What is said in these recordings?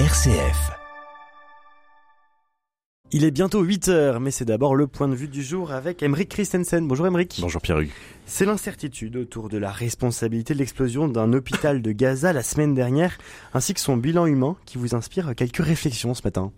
RCF. Il est bientôt 8 heures, mais c'est d'abord le point de vue du jour avec Emeric Christensen. Bonjour Emeric. Bonjour Pierre Hugues. C'est l'incertitude autour de la responsabilité de l'explosion d'un hôpital de Gaza la semaine dernière, ainsi que son bilan humain qui vous inspire quelques réflexions ce matin.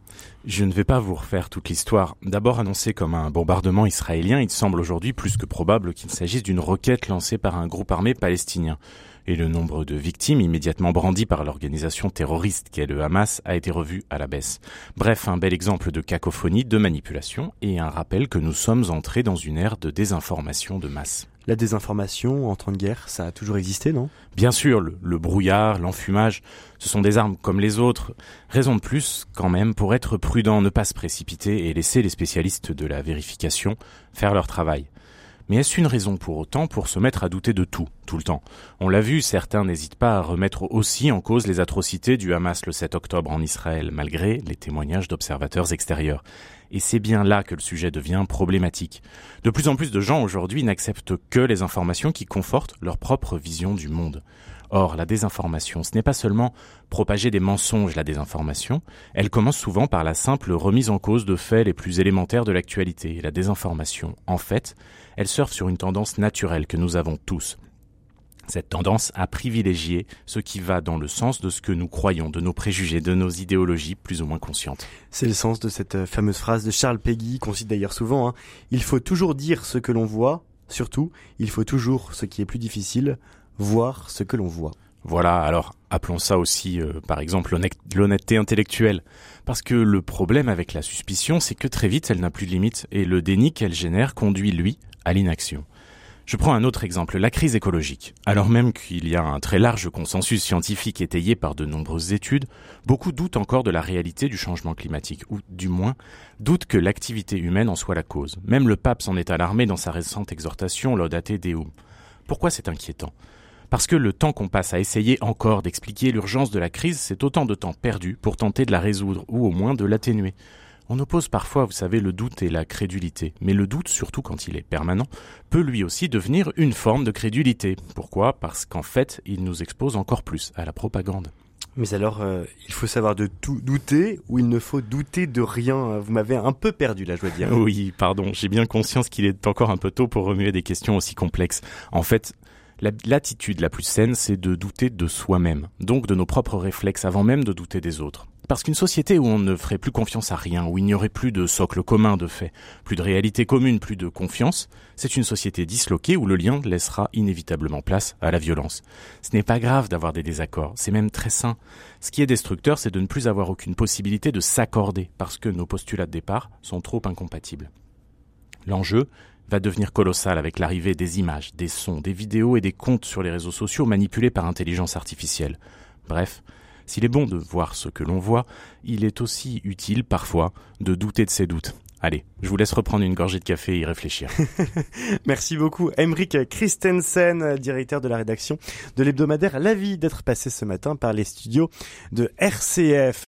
Je ne vais pas vous refaire toute l'histoire. D'abord annoncé comme un bombardement israélien, il semble aujourd'hui plus que probable qu'il s'agisse d'une roquette lancée par un groupe armé palestinien et le nombre de victimes immédiatement brandies par l'organisation terroriste qu'est le Hamas a été revu à la baisse. Bref, un bel exemple de cacophonie, de manipulation et un rappel que nous sommes entrés dans une ère de désinformation de masse. La désinformation en temps de guerre, ça a toujours existé, non? Bien sûr, le, brouillard, l'enfumage, ce sont des armes comme les autres. Raison de plus, quand même, pour être prudent, ne pas se précipiter et laisser les spécialistes de la vérification faire leur travail. Mais est-ce une raison pour autant pour se mettre à douter de tout, tout le temps? On l'a vu, certains n'hésitent pas à remettre aussi en cause les atrocités du Hamas le 7 octobre en Israël, malgré les témoignages d'observateurs extérieurs. Et c'est bien là que le sujet devient problématique. De plus en plus de gens aujourd'hui n'acceptent que les informations qui confortent leur propre vision du monde. Or, la désinformation, ce n'est pas seulement propager des mensonges, la désinformation, elle commence souvent par la simple remise en cause de faits les plus élémentaires de l'actualité. La désinformation, en fait, elle surfe sur une tendance naturelle que nous avons tous. Cette tendance à privilégier ce qui va dans le sens de ce que nous croyons, de nos préjugés, de nos idéologies plus ou moins conscientes. C'est le sens de cette euh, fameuse phrase de Charles Péguy qu'on cite d'ailleurs souvent. Hein. Il faut toujours dire ce que l'on voit, surtout, il faut toujours, ce qui est plus difficile, voir ce que l'on voit. Voilà, alors appelons ça aussi, euh, par exemple, l'honnêteté intellectuelle. Parce que le problème avec la suspicion, c'est que très vite, elle n'a plus de limite, et le déni qu'elle génère conduit, lui, à l'inaction. Je prends un autre exemple, la crise écologique. Alors même qu'il y a un très large consensus scientifique étayé par de nombreuses études, beaucoup doutent encore de la réalité du changement climatique, ou du moins doutent que l'activité humaine en soit la cause. Même le pape s'en est alarmé dans sa récente exhortation Laudate Deum. Pourquoi c'est inquiétant? Parce que le temps qu'on passe à essayer encore d'expliquer l'urgence de la crise, c'est autant de temps perdu pour tenter de la résoudre ou au moins de l'atténuer. On oppose parfois, vous savez, le doute et la crédulité, mais le doute, surtout quand il est permanent, peut lui aussi devenir une forme de crédulité. Pourquoi? Parce qu'en fait, il nous expose encore plus à la propagande. Mais alors, euh, il faut savoir de tout douter ou il ne faut douter de rien? Vous m'avez un peu perdu là, je dois dire. Oui, pardon, j'ai bien conscience qu'il est encore un peu tôt pour remuer des questions aussi complexes. En fait, L'attitude la plus saine, c'est de douter de soi-même, donc de nos propres réflexes avant même de douter des autres. Parce qu'une société où on ne ferait plus confiance à rien, où il n'y aurait plus de socle commun de fait, plus de réalité commune, plus de confiance, c'est une société disloquée où le lien laissera inévitablement place à la violence. Ce n'est pas grave d'avoir des désaccords, c'est même très sain. Ce qui est destructeur, c'est de ne plus avoir aucune possibilité de s'accorder, parce que nos postulats de départ sont trop incompatibles. L'enjeu, va devenir colossal avec l'arrivée des images, des sons, des vidéos et des comptes sur les réseaux sociaux manipulés par intelligence artificielle. Bref, s'il est bon de voir ce que l'on voit, il est aussi utile parfois de douter de ses doutes. Allez, je vous laisse reprendre une gorgée de café et y réfléchir. Merci beaucoup, Emric Christensen, directeur de la rédaction de l'hebdomadaire La Vie, d'être passé ce matin par les studios de RCF.